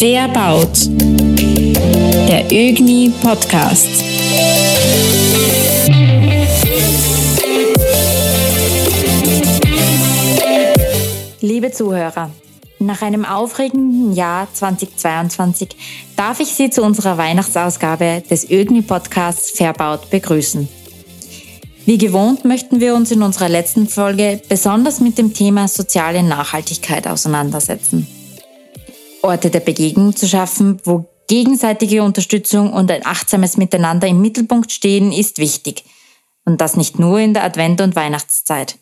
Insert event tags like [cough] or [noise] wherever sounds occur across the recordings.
Verbaut. Der ÖGNI Podcast. Liebe Zuhörer, nach einem aufregenden Jahr 2022 darf ich Sie zu unserer Weihnachtsausgabe des ÖGNI Podcasts Verbaut begrüßen. Wie gewohnt möchten wir uns in unserer letzten Folge besonders mit dem Thema soziale Nachhaltigkeit auseinandersetzen. Orte der Begegnung zu schaffen, wo gegenseitige Unterstützung und ein achtsames Miteinander im Mittelpunkt stehen, ist wichtig. Und das nicht nur in der Advent- und Weihnachtszeit.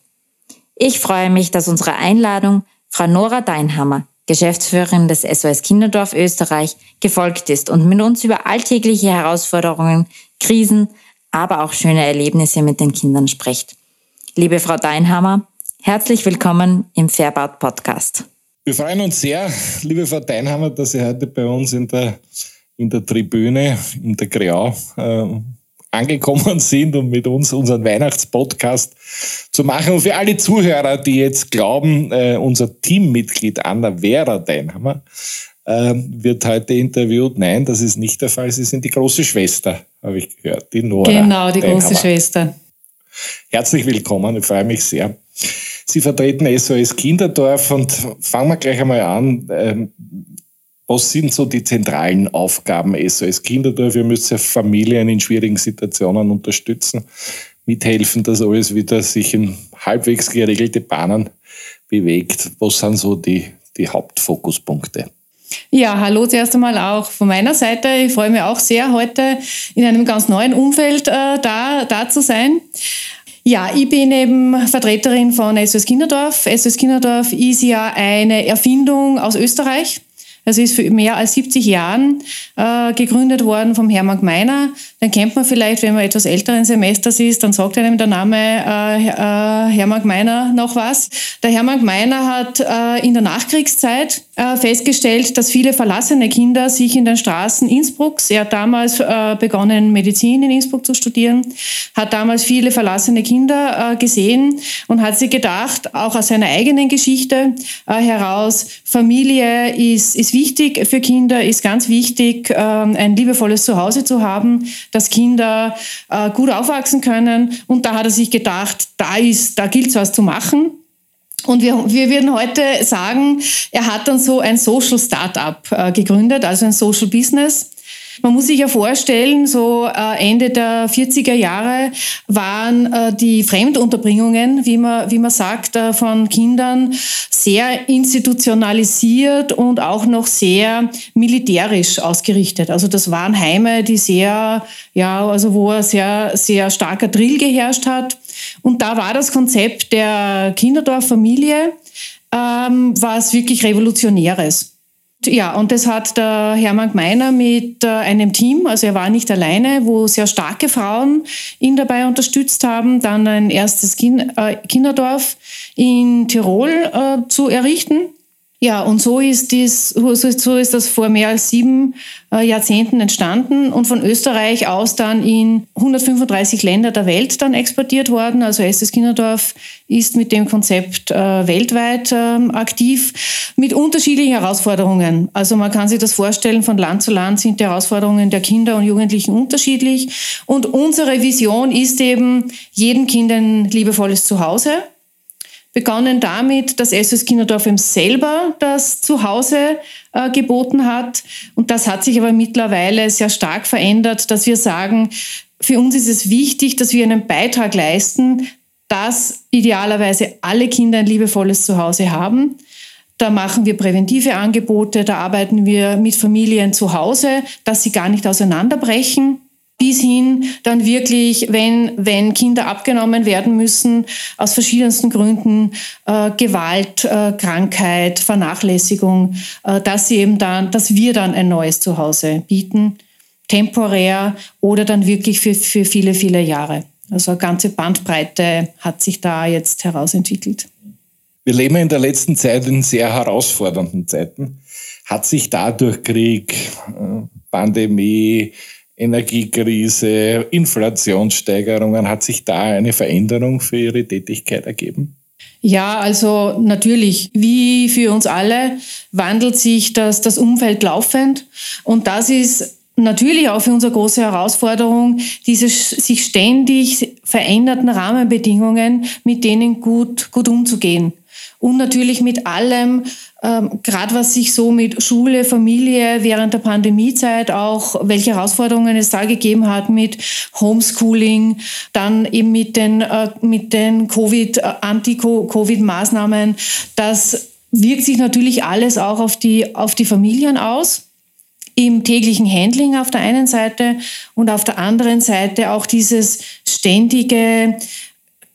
Ich freue mich, dass unsere Einladung Frau Nora Deinhammer, Geschäftsführerin des SOS Kinderdorf Österreich, gefolgt ist und mit uns über alltägliche Herausforderungen, Krisen, aber auch schöne Erlebnisse mit den Kindern spricht. Liebe Frau Deinhammer, herzlich willkommen im Fairbaut Podcast. Wir freuen uns sehr, liebe Frau Deinhammer, dass Sie heute bei uns in der, in der Tribüne, in der Grau, äh, angekommen [laughs] sind und mit uns unseren Weihnachtspodcast zu machen. Und für alle Zuhörer, die jetzt glauben, äh, unser Teammitglied Anna Vera Deinhammer äh, wird heute interviewt. Nein, das ist nicht der Fall. Sie sind die große Schwester, habe ich gehört, die Nora. Genau, die Deinhammer. große Schwester. Herzlich willkommen, ich freue mich sehr. Sie vertreten SOS Kinderdorf und fangen wir gleich einmal an. Ähm, was sind so die zentralen Aufgaben SOS Kinderdorf? Ihr müsst ja Familien in schwierigen Situationen unterstützen, mithelfen, dass alles wieder sich in halbwegs geregelte Bahnen bewegt. Was sind so die, die Hauptfokuspunkte? Ja, hallo zuerst einmal auch von meiner Seite. Ich freue mich auch sehr, heute in einem ganz neuen Umfeld äh, da, da zu sein. Ja, ich bin eben Vertreterin von SOS Kinderdorf. SOS Kinderdorf ist ja eine Erfindung aus Österreich. Also ist für mehr als 70 Jahren äh, gegründet worden vom Hermann Gmeiner. Den kennt man vielleicht, wenn man etwas älteren Semesters ist, dann sagt einem der Name äh, äh, Hermann Gmeiner noch was. Der Hermann Gmeiner hat äh, in der Nachkriegszeit äh, festgestellt, dass viele verlassene Kinder sich in den Straßen Innsbrucks, er hat damals äh, begonnen, Medizin in Innsbruck zu studieren, hat damals viele verlassene Kinder äh, gesehen und hat sich gedacht, auch aus seiner eigenen Geschichte äh, heraus, Familie ist, ist wichtig für Kinder, ist ganz wichtig, ähm, ein liebevolles Zuhause zu haben, dass Kinder äh, gut aufwachsen können. Und da hat er sich gedacht, da da gilt es was zu machen. Und wir, wir würden heute sagen, er hat dann so ein Social Startup äh, gegründet, also ein Social Business. Man muss sich ja vorstellen, so äh, Ende der 40er Jahre waren äh, die Fremdunterbringungen, wie man, wie man sagt, äh, von Kindern sehr institutionalisiert und auch noch sehr militärisch ausgerichtet. Also das waren Heime, die sehr, ja, also wo ein sehr, sehr starker Drill geherrscht hat. Und da war das Konzept der Kinderdorffamilie ähm, was wirklich Revolutionäres. Ja, und das hat der Hermann Gmeiner mit äh, einem Team, also er war nicht alleine, wo sehr starke Frauen ihn dabei unterstützt haben, dann ein erstes äh, Kinderdorf in Tirol äh, zu errichten. Ja, und so ist, dies, so ist das vor mehr als sieben äh, Jahrzehnten entstanden und von Österreich aus dann in 135 Länder der Welt dann exportiert worden. Also Estes Kinderdorf ist mit dem Konzept äh, weltweit äh, aktiv mit unterschiedlichen Herausforderungen. Also man kann sich das vorstellen, von Land zu Land sind die Herausforderungen der Kinder und Jugendlichen unterschiedlich. Und unsere Vision ist eben, jedem Kind ein liebevolles Zuhause begonnen damit, dass SOS Kinderdorf eben selber das Zuhause äh, geboten hat. Und das hat sich aber mittlerweile sehr stark verändert, dass wir sagen, für uns ist es wichtig, dass wir einen Beitrag leisten, dass idealerweise alle Kinder ein liebevolles Zuhause haben. Da machen wir präventive Angebote, da arbeiten wir mit Familien zu Hause, dass sie gar nicht auseinanderbrechen bis hin dann wirklich, wenn, wenn Kinder abgenommen werden müssen, aus verschiedensten Gründen, äh, Gewalt, äh, Krankheit, Vernachlässigung, äh, dass sie eben dann, dass wir dann ein neues Zuhause bieten, temporär oder dann wirklich für, für viele, viele Jahre. Also eine ganze Bandbreite hat sich da jetzt herausentwickelt. Wir leben in der letzten Zeit in sehr herausfordernden Zeiten. Hat sich dadurch Krieg, äh, Pandemie, Energiekrise, Inflationssteigerungen. Hat sich da eine Veränderung für Ihre Tätigkeit ergeben? Ja, also natürlich, wie für uns alle, wandelt sich das, das Umfeld laufend. Und das ist natürlich auch für unsere große Herausforderung, diese sich ständig veränderten Rahmenbedingungen, mit denen gut, gut umzugehen. Und natürlich mit allem, ähm, gerade was sich so mit Schule, Familie während der Pandemiezeit auch, welche Herausforderungen es da gegeben hat mit Homeschooling, dann eben mit den, äh, mit den Covid, äh, Anti-Covid-Maßnahmen. Das wirkt sich natürlich alles auch auf die, auf die Familien aus im täglichen Handling auf der einen Seite und auf der anderen Seite auch dieses ständige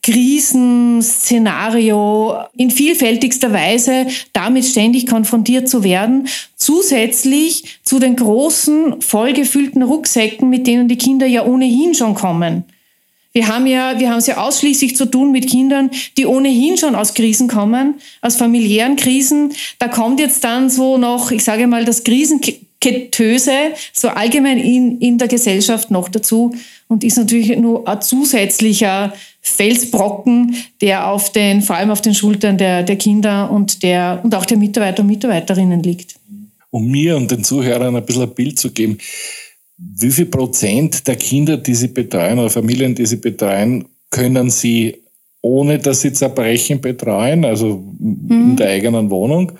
Krisenszenario in vielfältigster Weise damit ständig konfrontiert zu werden, zusätzlich zu den großen, vollgefüllten Rucksäcken, mit denen die Kinder ja ohnehin schon kommen. Wir haben ja, wir haben es ja ausschließlich zu tun mit Kindern, die ohnehin schon aus Krisen kommen, aus familiären Krisen. Da kommt jetzt dann so noch, ich sage mal, das Krisengetöse so allgemein in, in der Gesellschaft noch dazu und ist natürlich nur ein zusätzlicher Felsbrocken, der auf den, vor allem auf den Schultern der, der Kinder und, der, und auch der Mitarbeiter und Mitarbeiterinnen liegt. Um mir und den Zuhörern ein bisschen ein Bild zu geben, wie viel Prozent der Kinder, die Sie betreuen oder Familien, die Sie betreuen, können Sie ohne dass sie Zerbrechen betreuen, also mhm. in der eigenen Wohnung?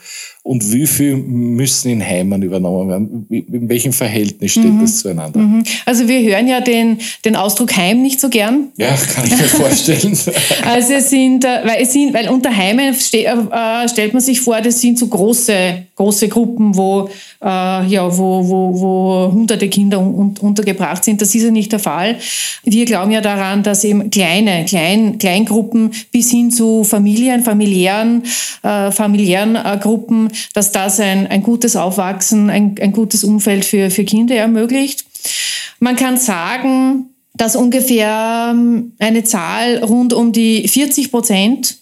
Und wie viel müssen in Heimen übernommen werden? In welchem Verhältnis steht mhm. das zueinander? Mhm. Also wir hören ja den, den Ausdruck Heim nicht so gern. Ja, kann ich mir vorstellen. [laughs] also es sind, äh, weil, es sind, weil unter Heimen ste äh, stellt man sich vor, das sind so große, große Gruppen, wo, äh, ja, wo, wo, wo hunderte Kinder un untergebracht sind. Das ist ja nicht der Fall. Wir glauben ja daran, dass eben kleine, klein, Kleingruppen Gruppen bis hin zu Familien, familiären, äh, familiären äh, Dass das ein, ein gutes Aufwachsen, ein, ein gutes Umfeld für, für Kinder ermöglicht. Man kann sagen, dass ungefähr ähm, eine Zahl rund um die 40 Prozent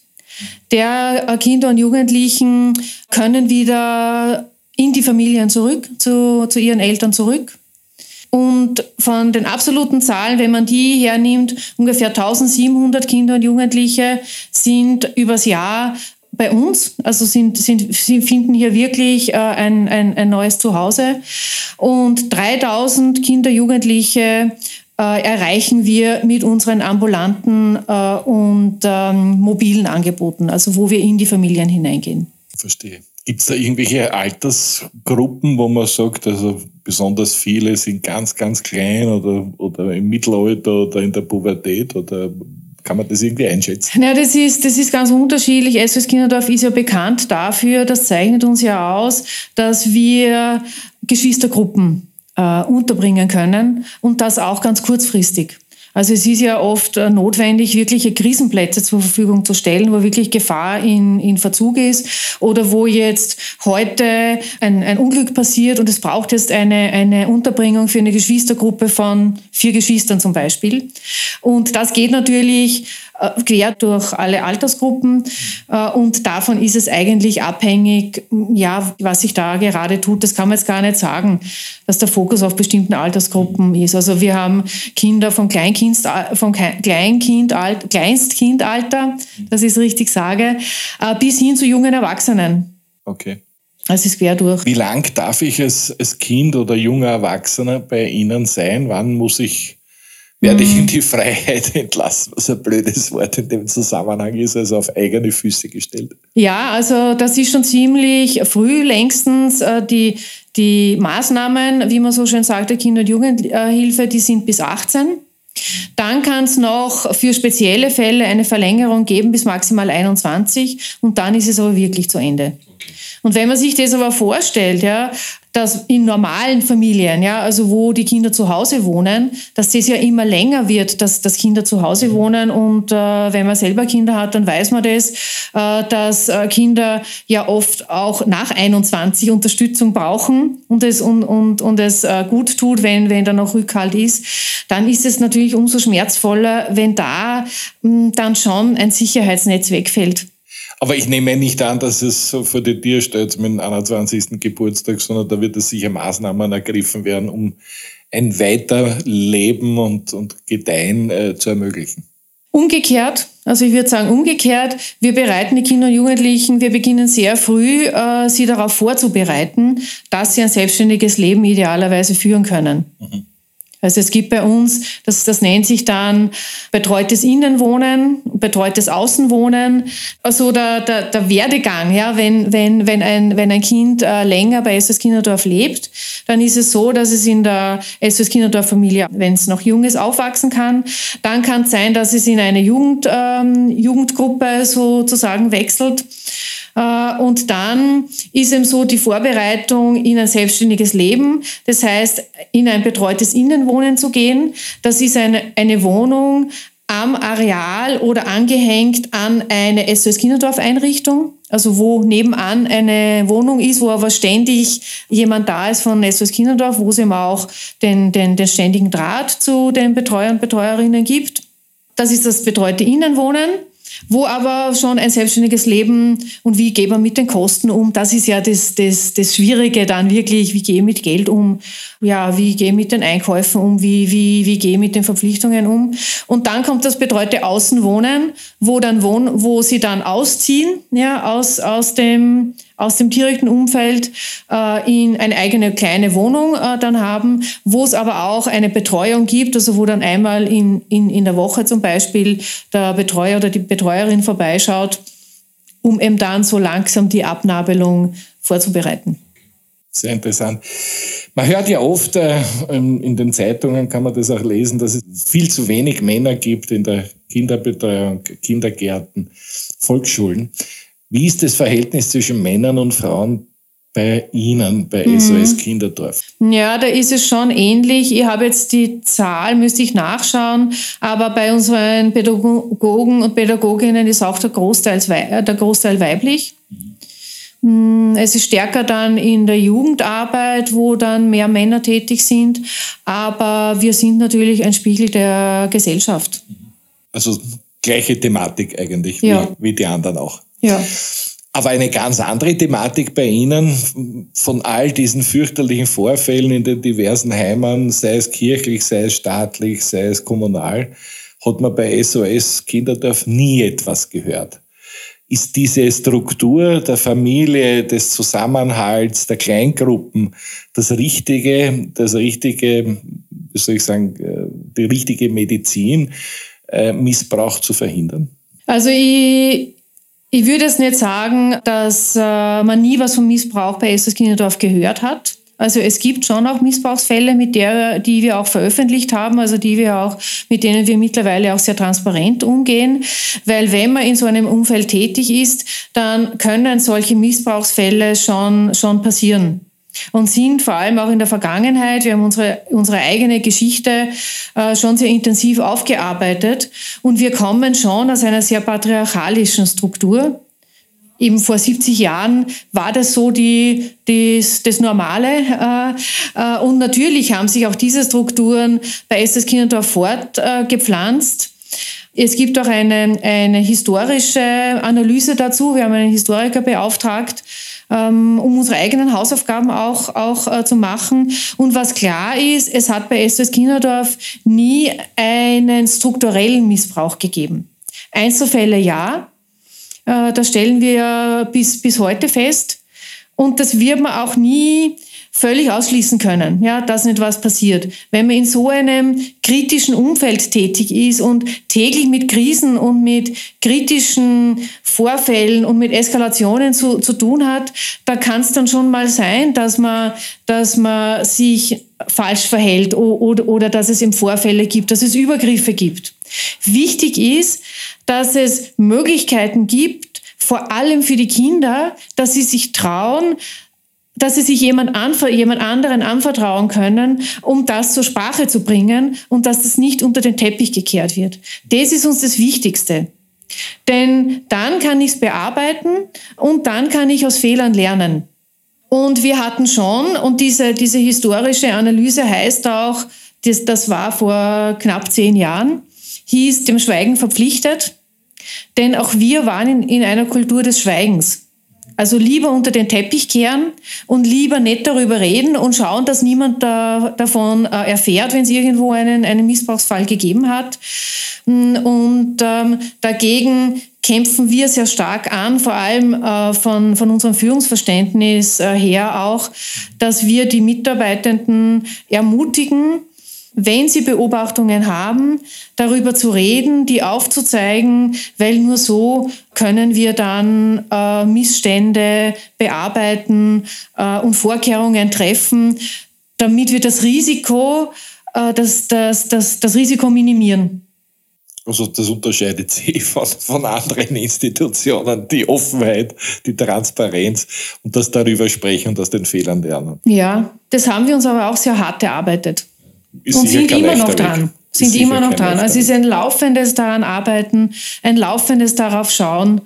der äh, Kinder und Jugendlichen können wieder in die Familien zurück, zu, zu ihren Eltern zurück. Und von den absoluten Zahlen, wenn man die hernimmt, ungefähr 1700 Kinder und Jugendliche sind übers Jahr bei uns, also sind, sind, sie finden hier wirklich äh, ein, ein, ein neues Zuhause. Und 3000 Kinder, Jugendliche äh, erreichen wir mit unseren ambulanten äh, und ähm, mobilen Angeboten, also wo wir in die Familien hineingehen. Verstehe. Gibt es da irgendwelche Altersgruppen, wo man sagt, also besonders viele sind ganz, ganz klein oder, oder im Mittelalter oder in der Pubertät oder kann man das irgendwie einschätzen? Ja, das ist, das ist ganz unterschiedlich. SOS Kinderdorf ist ja bekannt dafür, das zeichnet uns ja aus, dass wir Geschwistergruppen äh, unterbringen können und das auch ganz kurzfristig. Also es ist ja oft äh, notwendig, wirkliche Krisenplätze zur Verfügung zu stellen, wo wirklich Gefahr in, in Verzug ist oder wo jetzt heute ein, ein Unglück passiert und es braucht jetzt eine, eine Unterbringung für eine Geschwistergruppe von vier Geschwistern zum Beispiel. Und das geht natürlich quer durch alle Altersgruppen. Äh, und davon ist es eigentlich abhängig, ja, was sich da gerade tut. Das kann man jetzt gar nicht sagen, dass der Fokus auf bestimmten Altersgruppen ist. Also wir haben Kinder vom Kleinkind, vom Kleinkind, Kleinstkindalter, das ich richtig sage, äh, bis hin zu jungen Erwachsenen. Okay. Also es ist quer durch. Wie lang darf ich als, als Kind oder junger Erwachsener bei Ihnen sein? Wann muss ich werde ich in mhm. die Freiheit [laughs] entlassen, was ein blödes Wort in dem Zusammenhang ist, also auf eigene Füße gestellt. Ja, also das ist schon ziemlich früh längstens äh, die, die Maßnahmen, wie man so schön sagt, der Kinder- und Jugendhilfe, die sind bis 18. Dann kann es noch für spezielle Fälle eine Verlängerung geben bis maximal 21 und dann ist es aber wirklich zu Ende. Und wenn man sich das aber vorstellt, ja, dass in normalen Familien, ja, also wo die Kinder zu Hause wohnen, dass das ja immer länger wird, dass, dass Kinder zu Hause mhm. wohnen und äh, wenn man selber Kinder hat, dann weiß man das, äh, dass äh, Kinder ja oft auch nach 21 Unterstützung brauchen und es, und, und, und es äh, gut tut, wenn, wenn da noch Rückhalt ist, dann ist es natürlich umso schmerzvoller, wenn da mh, hm, dann schon ein Sicherheitsnetz wegfällt. Aber ich nehme nicht an, dass es so vor die Tür steht mit dem 21. Geburtstag, sondern da wird es sicher Maßnahmen ergriffen werden, um ein Weiterleben und, und Gedeihen äh, zu ermöglichen. Umgekehrt, also ich würde sagen umgekehrt, wir bereiten die Kinder und Jugendlichen, wir beginnen sehr früh, äh, sie darauf vorzubereiten, dass sie ein selbstständiges Leben idealerweise führen können. Mhm. Also es gibt bei uns, das, das nennt sich dann betreutes Innenwohnen, betreutes Außenwohnen. Also der, der, der Werdegang, ja, wenn, wenn, wenn, ein, wenn ein Kind äh, länger bei SOS Kinderdorf lebt, dann ist es so, dass es in der SOS Kinderdorf Familie, wenn es noch jung ist, aufwachsen kann. Dann kann es sein, dass es in eine Jugend, ähm, Jugendgruppe sozusagen wechselt. Äh, und dann ist eben so die Vorbereitung in ein selbstständiges Leben. Das heißt, in ein betreutes Innenwohnen zu gehen. Das ist eine, eine Wohnung am Areal oder angehängt an eine SOS Kinderdorf Einrichtung. Also wo nebenan eine Wohnung ist, wo aber ständig jemand da ist von SOS Kinderdorf, wo es eben auch den, den, den ständigen Draht zu den Betreuern und Betreuerinnen gibt. Das ist das betreute Innenwohnen wo aber schon ein selbstständiges Leben und wie geht man mit den Kosten um, das ist ja das, das, das Schwierige dann wirklich, wie gehe ich mit Geld um, ja, wie gehe ich mit den Einkäufen um, wie, wie, wie gehe ich mit den Verpflichtungen um. Und dann kommt das betreute Außenwohnen, wo dann wohnen, wo sie dann ausziehen, ja, aus, aus dem, aus dem direkten Umfeld äh, in eine eigene kleine Wohnung äh, dann haben, wo es aber auch eine Betreuung gibt, also wo dann einmal in, in, in der Woche zum Beispiel der Betreuer oder die Betreuerin vorbeischaut, um eben dann so langsam die Abnabelung vorzubereiten. Sehr interessant. Man hört ja oft, äh, in den Zeitungen kann man das auch lesen, dass es viel zu wenig Männer gibt in der Kinderbetreuung, Kindergärten, Volksschulen. Wie ist das Verhältnis zwischen Männern und Frauen bei Ihnen, bei SOS mhm. Kinderdorf? Ja, da ist es schon ähnlich. Ich habe jetzt die Zahl, müsste ich nachschauen, aber bei unseren Pädagogen und Pädagoginnen ist auch der Großteil, der Großteil weiblich. Mhm. Es ist stärker dann in der Jugendarbeit, wo dann mehr Männer tätig sind, aber wir sind natürlich ein Spiegel der Gesellschaft. Also gleiche Thematik eigentlich, ja. wie, wie die anderen auch. Ja. Aber eine ganz andere Thematik bei Ihnen von all diesen fürchterlichen Vorfällen in den diversen Heimen, sei es kirchlich, sei es staatlich, sei es kommunal, hat man bei SOS Kinderdorf nie etwas gehört. Ist diese Struktur der Familie, des Zusammenhalts, der Kleingruppen das richtige, das richtige, wie soll ich sagen, äh, die richtige Medizin, äh, Missbrauch zu verhindern? Also ich, ich würde es nicht sagen, dass äh, man nie was vom Missbrauch bei Estes Kinderdorf gehört hat. Also es gibt schon auch Missbrauchsfälle, mit der, die wir auch veröffentlicht haben, also die wir auch, mit denen wir mittlerweile auch sehr transparent umgehen. Weil wenn man in so einem Umfeld tätig ist, dann können solche Missbrauchsfälle schon, schon passieren und sind vor allem auch in der Vergangenheit, wir haben unsere, unsere eigene Geschichte äh, schon sehr intensiv aufgearbeitet und wir kommen schon aus einer sehr patriarchalischen Struktur. Eben vor 70 Jahren war das so die, das, das Normale. Äh, äh, und natürlich haben sich auch diese Strukturen bei Estes Kinderdorf fortgepflanzt. Es gibt auch eine, eine historische Analyse dazu. Wir haben einen Historiker beauftragt, ähm, um unsere eigenen Hausaufgaben auch, auch äh, zu machen. Und was klar ist, es hat bei SOS Kinderdorf nie einen strukturellen Missbrauch gegeben. Einzelfälle ja, äh, das stellen wir bis, bis heute fest. Und das wird man auch nie völlig ausschließen können, ja, dass nicht was passiert. Wenn man in so einem kritischen Umfeld tätig ist und täglich mit Krisen und mit kritischen Vorfällen und mit Eskalationen zu, zu tun hat, da kann es dann schon mal sein, dass man, dass man sich falsch verhält oder, oder dass es im Vorfälle gibt, dass es Übergriffe gibt. Wichtig ist, dass es Möglichkeiten gibt, vor allem für die Kinder, dass sie sich trauen, dass sie sich jemand, jemand anderen anvertrauen können, um das zur Sprache zu bringen und dass das nicht unter den Teppich gekehrt wird. Das ist uns das Wichtigste. Denn dann kann ich es bearbeiten und dann kann ich aus Fehlern lernen. Und wir hatten schon, und diese, diese historische Analyse heißt auch, das, das war vor knapp zehn Jahren, hieß dem Schweigen verpflichtet. Denn auch wir waren in, in einer Kultur des Schweigens. Also lieber unter den Teppich kehren und lieber nicht darüber reden und schauen, dass niemand da, davon äh, erfährt, wenn es irgendwo einen, einen Missbrauchsfall gegeben hat. Mm, und ähm, dagegen kämpfen wir sehr stark an, vor allem äh, von, von unserem Führungsverständnis äh, her auch, dass wir die Mitarbeitenden ermutigen, wenn Sie Beobachtungen haben, darüber zu reden, die aufzuzeigen, weil nur so können wir dann äh, Missstände bearbeiten äh, und Vorkehrungen treffen, damit wir das Risiko, äh, das, das, das, das Risiko minimieren. Also das unterscheidet sich von, von anderen Institutionen, die Offenheit, die Transparenz und das darüber sprechen und aus den Fehlern lernen. Ja, das haben wir uns aber auch sehr hart erarbeitet. Ist und sind immer noch dran. Sind immer noch dran. Also es ist ein laufendes daran arbeiten, ein laufendes darauf schauen.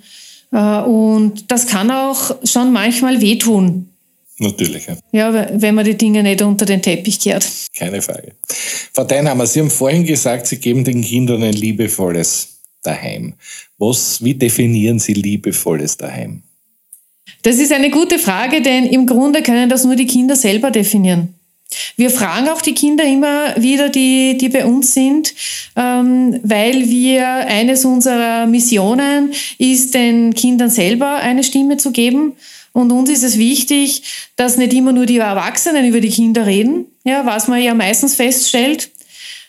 Äh, und das kann auch schon manchmal wehtun. Natürlich. Ja. ja, wenn man die Dinge nicht unter den Teppich kehrt. Keine Frage. Frau Deinhammer, Sie haben vorhin gesagt, Sie geben den Kindern ein liebevolles Daheim. Was, wie definieren Sie liebevolles Daheim? Das ist eine gute Frage, denn im Grunde können das nur die Kinder selber definieren. Wir fragen auch die Kinder immer wieder, die, die bei uns sind, ähm, weil wir eines unserer Missionen ist, den Kindern selber eine Stimme zu geben. Und uns ist es wichtig, dass nicht immer nur die Erwachsenen über die Kinder reden, ja, was man ja meistens feststellt,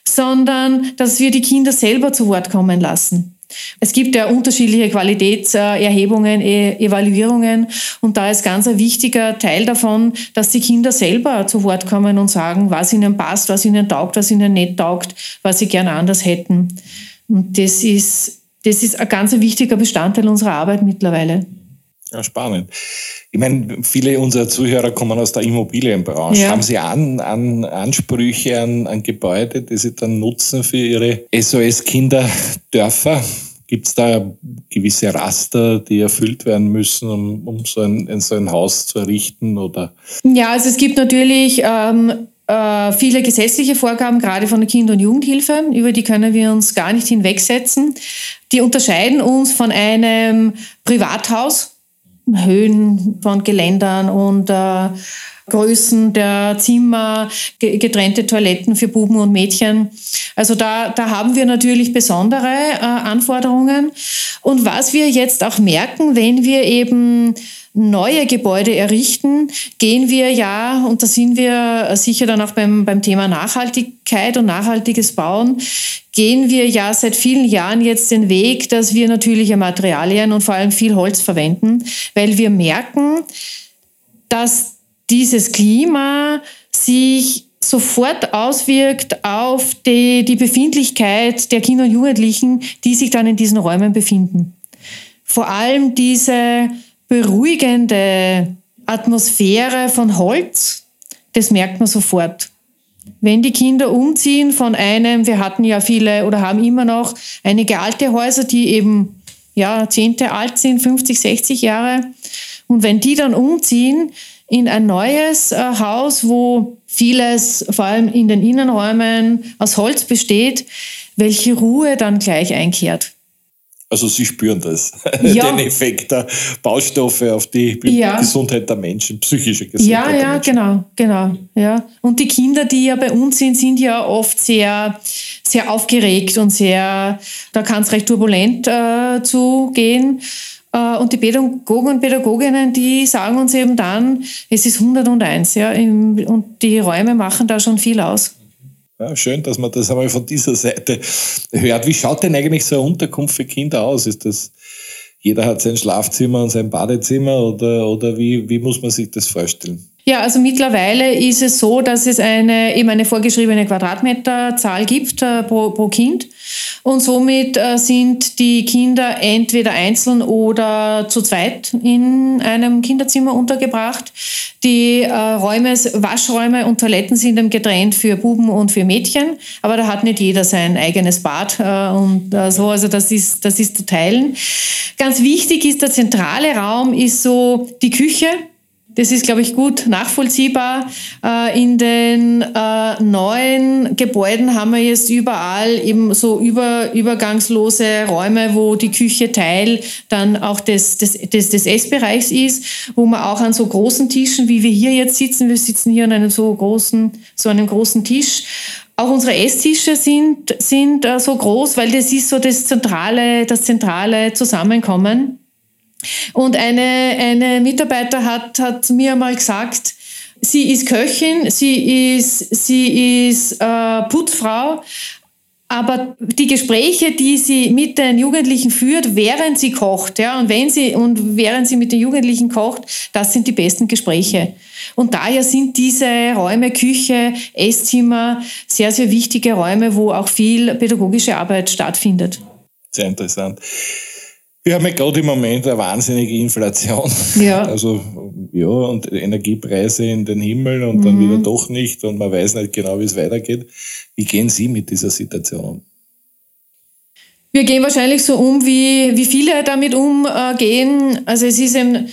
sondern dass wir die Kinder selber zu Wort kommen lassen. Es gibt ja unterschiedliche Qualitätserhebungen, e-, Evaluierungen und da ist ganz ein wichtiger Teil davon, dass die Kinder selber zu Wort kommen und sagen, was ihnen passt, was ihnen taugt, was ihnen nicht taugt, was sie gerne anders hätten. Und das ist, das ist ein ganz wichtiger Bestandteil unserer Arbeit mittlerweile. Ja, spannend. Ich meine, viele unserer Zuhörer kommen aus der Immobilienbranche. Ja. Haben Sie an, an Ansprüche an, an Gebäude, die Sie dann nutzen für Ihre SOS-Kinderdörfer? Gibt es da gewisse Raster, die erfüllt werden müssen, um, um so, ein, so ein Haus zu errichten? Oder? Ja, also es gibt natürlich ähm, äh, viele gesetzliche Vorgaben, gerade von der Kinder- und Jugendhilfe, über die können wir uns gar nicht hinwegsetzen. Die unterscheiden uns von einem Privathaus, Höhen von Geländern und äh, Größen der Zimmer, getrennte Toiletten für Buben und Mädchen. Also da, da haben wir natürlich besondere äh, Anforderungen. Und was wir jetzt auch merken, wenn wir eben neue Gebäude errichten, gehen wir ja, und da sind wir sicher dann auch beim, beim Thema Nachhaltigkeit und nachhaltiges Bauen, gehen wir ja seit vielen Jahren jetzt den Weg, dass wir natürliche Materialien und vor allem viel Holz verwenden, weil wir merken, dass dieses Klima sich sofort auswirkt auf die, die Befindlichkeit der Kinder und Jugendlichen, die sich dann in diesen Räumen befinden. Vor allem diese beruhigende Atmosphäre von Holz, das merkt man sofort. Wenn die Kinder umziehen von einem, wir hatten ja viele oder haben immer noch einige alte Häuser, die eben Jahrzehnte alt sind, 50, 60 Jahre. Und wenn die dann umziehen in ein neues äh, Haus, wo vieles, vor allem in den Innenräumen, aus Holz besteht, welche Ruhe dann gleich einkehrt. Also Sie spüren das, [laughs] ja. den Effekt der Baustoffe auf die ja. Gesundheit der Menschen, psychische Gesundheit. Ja, ja, Menschen. genau, genau. Ja. Und die Kinder, die ja bei uns sind, sind ja oft sehr, sehr aufgeregt und sehr, da kann es recht turbulent äh, zugehen. Äh, und die Pädagogen und Pädagoginnen, die sagen uns eben dann, es ist 101, ja, und die Räume machen da schon viel aus. Ja, schön, dass man das einmal von dieser Seite hört. Wie schaut denn eigentlich so eine Unterkunft für Kinder aus? Ist das, jeder hat sein Schlafzimmer und sein Badezimmer oder, oder wie, wie muss man sich das vorstellen? Ja, also mittlerweile ist es so, dass es eine, eben eine vorgeschriebene Quadratmeterzahl gibt äh, pro, pro Kind. Und somit äh, sind die Kinder entweder einzeln oder zu zweit in einem Kinderzimmer untergebracht. Die äh, Räume, Waschräume und Toiletten sind dann getrennt für Buben und für Mädchen, aber da hat nicht jeder sein eigenes Bad äh, und äh, so, also das ist, das ist zu teilen. Ganz wichtig ist, der zentrale Raum ist so die Küche, Das ist, glaube ich, gut nachvollziehbar. Äh, in den äh, neuen Gebäuden haben wir jetzt überall eben so über, übergangslose Räume, wo die Küche Teil dann auch des, des, des, des Essbereichs ist, wo man auch an so großen Tischen, wie wir hier jetzt sitzen, wir sitzen hier an einem so großen, so einem großen Tisch, auch unsere Esstische sind, sind äh, so groß, weil das ist so das zentrale, das zentrale Zusammenkommen. Und eine, eine Mitarbeiter hat, hat mir mal gesagt, sie ist Köchin, sie ist, sie ist äh, Putzfrau, aber die Gespräche, die sie mit den Jugendlichen führt, während sie kocht, ja, und wenn sie und während sie mit den Jugendlichen kocht, das sind die besten Gespräche. Und daher sind diese Räume, Küche, Esszimmer sehr, sehr wichtige Räume, wo auch viel pädagogische Arbeit stattfindet. Sehr interessant. Wir haben ja gerade im Moment eine wahnsinnige Inflation. Ja. [laughs] Also, ja, und Energiepreise in den Himmel und mhm. dann wieder doch nicht und man weiß nicht genau, wie es weitergeht. Wie gehen Sie mit dieser Situation um? Wir gehen wahrscheinlich so um, wie, wie viele damit umgehen. Also es ist eben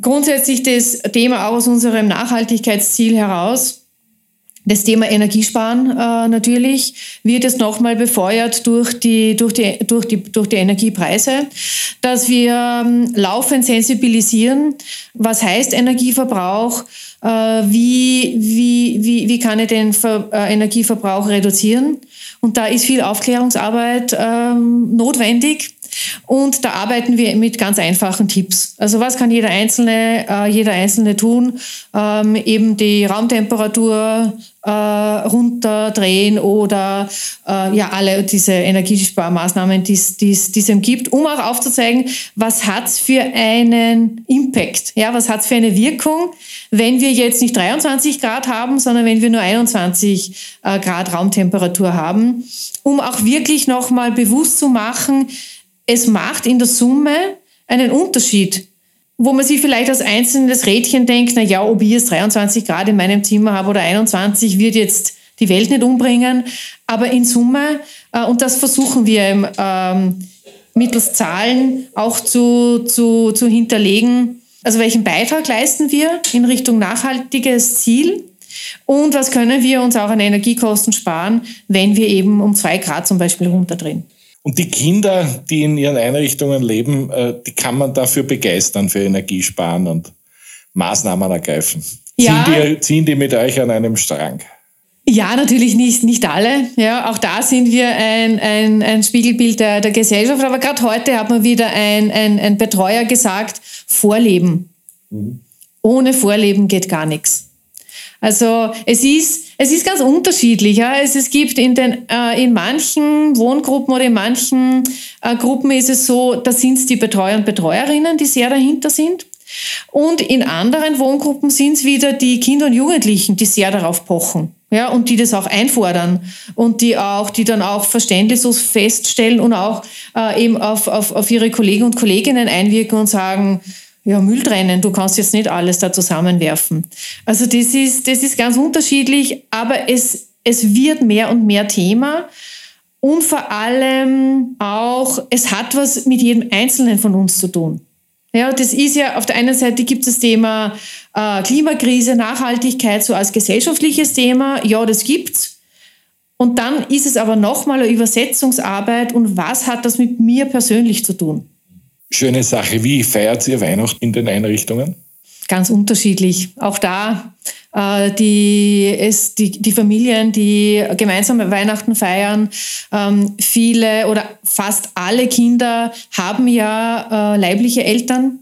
grundsätzlich das Thema auch aus unserem Nachhaltigkeitsziel heraus das Thema Energiesparen äh, natürlich wird es nochmal befeuert durch die, durch, die, durch, die, durch die Energiepreise, dass wir ähm, laufend sensibilisieren, was heißt Energieverbrauch, äh, wie, wie, wie, wie kann ich den Ver, äh, Energieverbrauch reduzieren. Und da ist viel Aufklärungsarbeit ähm, notwendig. Und da arbeiten wir mit ganz einfachen Tipps. Also was kann jeder Einzelne, äh, jeder Einzelne tun? Ähm, eben die Raumtemperatur äh, runterdrehen oder äh, ja alle diese Energiesparmaßnahmen, die es ihm gibt, um auch aufzuzeigen, was hat's für einen Impact, ja, was hat's für eine Wirkung, wenn wir jetzt nicht 23 Grad haben, sondern wenn wir nur 21 äh, Grad Raumtemperatur haben, um auch wirklich nochmal bewusst zu machen, es macht in der Summe einen Unterschied, wo man sich vielleicht als einzelnes Rädchen denkt, na ja, ob ich jetzt 23 Grad in meinem Zimmer habe oder 21, wird jetzt die Welt nicht umbringen. Aber in Summe, äh, und das versuchen wir ähm, mittels Zahlen auch zu, zu, zu hinterlegen, also welchen Beitrag leisten wir in Richtung nachhaltiges Ziel und was können wir uns auch an Energiekosten sparen, wenn wir eben um zwei Grad zum Beispiel runterdrehen. Und die Kinder, die in ihren Einrichtungen leben, äh, die kann man dafür begeistern, für Energiesparen und Maßnahmen ergreifen. Ja. Ziehen, die, ziehen die mit euch an einem Strang? Ja, natürlich nicht, nicht alle. Ja, auch da sind wir ein, ein, ein Spiegelbild der, der Gesellschaft. Aber gerade heute hat man wieder ein, ein, ein Betreuer gesagt, Vorleben. Mhm. Ohne Vorleben geht gar nichts. Also es ist es ist ganz unterschiedlich. Ja. Es, es gibt in, den, äh, in manchen Wohngruppen oder in manchen äh, Gruppen ist es so, da sind es die Betreuer und Betreuerinnen, die sehr dahinter sind. Und in anderen Wohngruppen sind es wieder die Kinder und Jugendlichen, die sehr darauf pochen. Ja, und die das auch einfordern und die auch, die dann auch verständnislos feststellen und auch äh, eben auf, auf, auf ihre Kollegen und Kolleginnen einwirken und sagen, ja, Müll trennen, du kannst jetzt nicht alles da zusammenwerfen. Also das ist, das ist ganz unterschiedlich, aber es, es wird mehr und mehr Thema. Und vor allem auch, es hat was mit jedem Einzelnen von uns zu tun. Ja, das ist ja, auf der einen Seite gibt es das Thema äh, Klimakrise, Nachhaltigkeit so als gesellschaftliches Thema. Ja, das gibt's. Und dann ist es aber nochmal eine Übersetzungsarbeit und was hat das mit mir persönlich zu tun? Schöne Sache. Wie feiert ihr Weihnachten in den Einrichtungen? Ganz unterschiedlich. Auch da äh, die, es, die, die Familien, die gemeinsam Weihnachten feiern, ähm, viele oder fast alle Kinder haben ja äh, leibliche Eltern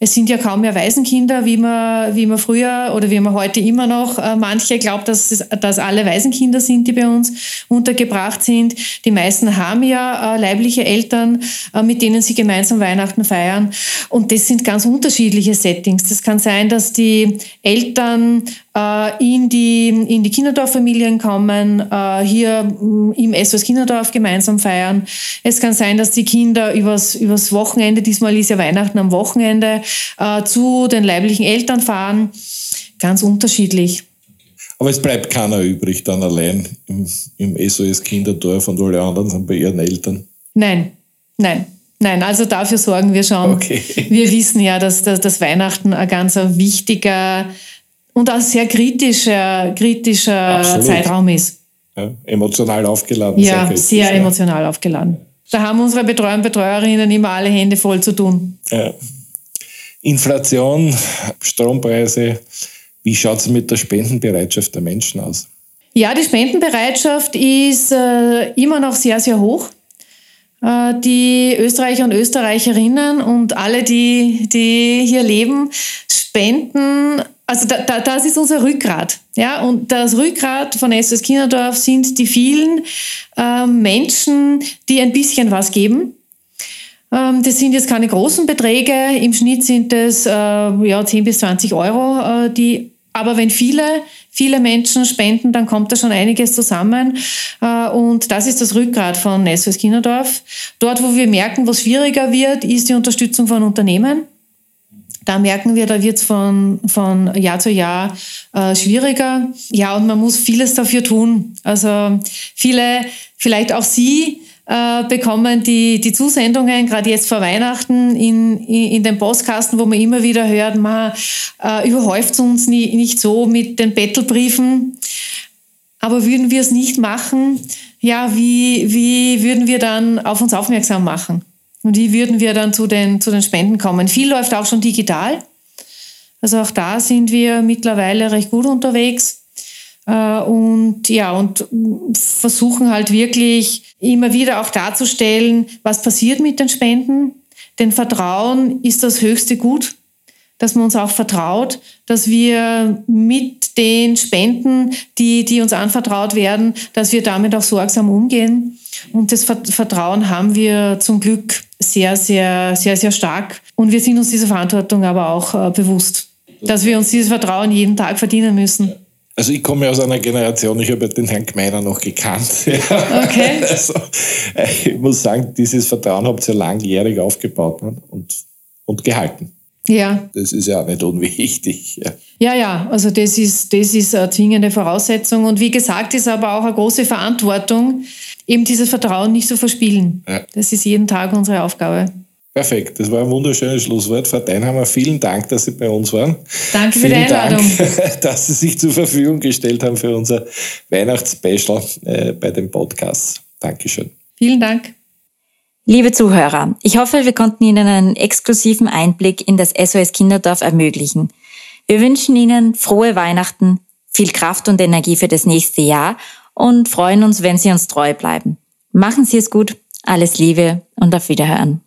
es sind ja kaum mehr Waisenkinder, wie man, wie man früher oder wie man heute immer noch äh, manche glaubt, dass, es, dass alle Waisenkinder sind, die bei uns untergebracht sind. Die meisten haben ja äh, leibliche Eltern, äh, mit denen sie gemeinsam Weihnachten feiern. Und das sind ganz unterschiedliche Settings. Das kann sein, dass die Eltern in die, in die Kinderdorffamilien kommen, äh, hier mm, im SOS Kinderdorf gemeinsam feiern. Es kann sein, dass die Kinder übers, übers Wochenende, diesmal ist ja Weihnachten am Wochenende, äh, zu den leiblichen Eltern fahren. Ganz unterschiedlich. Aber es bleibt keiner übrig dann allein im, im SOS Kinderdorf und alle anderen sind bei ihren Eltern. Nein, nein. Nein, also dafür sorgen wir schon. Okay. Wir wissen ja, dass, dass, dass Weihnachten ein ganz wichtiger und auch sehr kritischer, kritischer Zeitraum ist. Ja, emotional aufgeladen. Ja, sehr, kritisch, sehr ja. emotional aufgeladen. Da haben unsere Betreuer und Betreuerinnen immer alle Hände voll zu tun. Ja. Inflation, Strompreise, wie schaut es mit der Spendenbereitschaft der Menschen aus? Ja, die Spendenbereitschaft ist äh, immer noch sehr, sehr hoch. Äh, die Österreicher und Österreicherinnen und alle, die, die hier leben, spenden. Also da, da, das ist unser Rückgrat. Ja? Und das Rückgrat von SOS Kinderdorf sind die vielen äh, Menschen, die ein bisschen was geben. Ähm, das sind jetzt keine großen Beträge. Im Schnitt sind es äh, ja, 10 bis 20 Euro, äh, die aber wenn viele, viele Menschen spenden, dann kommt da schon einiges zusammen. Äh, und das ist das Rückgrat von SOS Kinderdorf. Dort, wo wir merken, was schwieriger wird, ist die Unterstützung von Unternehmen. Da merken wir, da wird es von, von Jahr zu Jahr äh, schwieriger. Ja, und man muss vieles dafür tun. Also viele, vielleicht auch Sie, äh, bekommen die, die Zusendungen, gerade jetzt vor Weihnachten, in, in, den Postkasten, wo man immer wieder hört, man äh, überhäuft uns nie, nicht so mit den Bettelbriefen. Aber würden wir es nicht machen, ja, wie, wie würden wir dann auf uns aufmerksam machen? Und wie würden wir dann zu den, zu den Spenden kommen? Viel läuft auch schon digital. Also auch da sind wir mittlerweile recht gut unterwegs. Äh, und ja, und versuchen halt wirklich immer wieder auch darzustellen, was passiert mit den Spenden. Denn Vertrauen ist das höchste Gut, dass man uns auch vertraut, dass wir mit den Spenden, die, die uns anvertraut werden, dass wir damit auch sorgsam umgehen. Und das Vertrauen haben wir zum Glück sehr, sehr, sehr, sehr stark. Und wir sind uns dieser Verantwortung aber auch äh, bewusst, dass wir uns dieses Vertrauen jeden Tag verdienen müssen. Also ich komme aus einer Generation, ich habe den Herrn Gmeiner noch gekannt. [laughs] Okay. Also, ich muss sagen, dieses Vertrauen habt ihr langjährig aufgebaut ne, und, und gehalten. Ja. Das ist ja auch nicht unwichtig. Ja. ja, ja, also das ist, das ist eine zwingende Voraussetzung. Und wie gesagt, ist aber auch eine große Verantwortung, eben dieses Vertrauen nicht zu verspielen. Ja. Das ist jeden Tag unsere Aufgabe. Perfekt, das war ein wunderschönes Schlusswort. Frau Deinhammer, vielen Dank, dass Sie bei uns waren. Danke für die Einladung. Dank, [laughs] dass Sie sich zur Verfügung gestellt haben für unser Weihnachtsspecial äh, bei dem Podcast. Dankeschön. Vielen Dank. Liebe Zuhörer, ich hoffe, wir konnten Ihnen einen exklusiven Einblick in das SOS Kinderdorf ermöglichen. Wir wünschen Ihnen frohe Weihnachten, viel Kraft und Energie für das nächste Jahr und freuen uns, wenn Sie uns treu bleiben. Machen Sie es gut, alles Liebe und auf Wiederhören.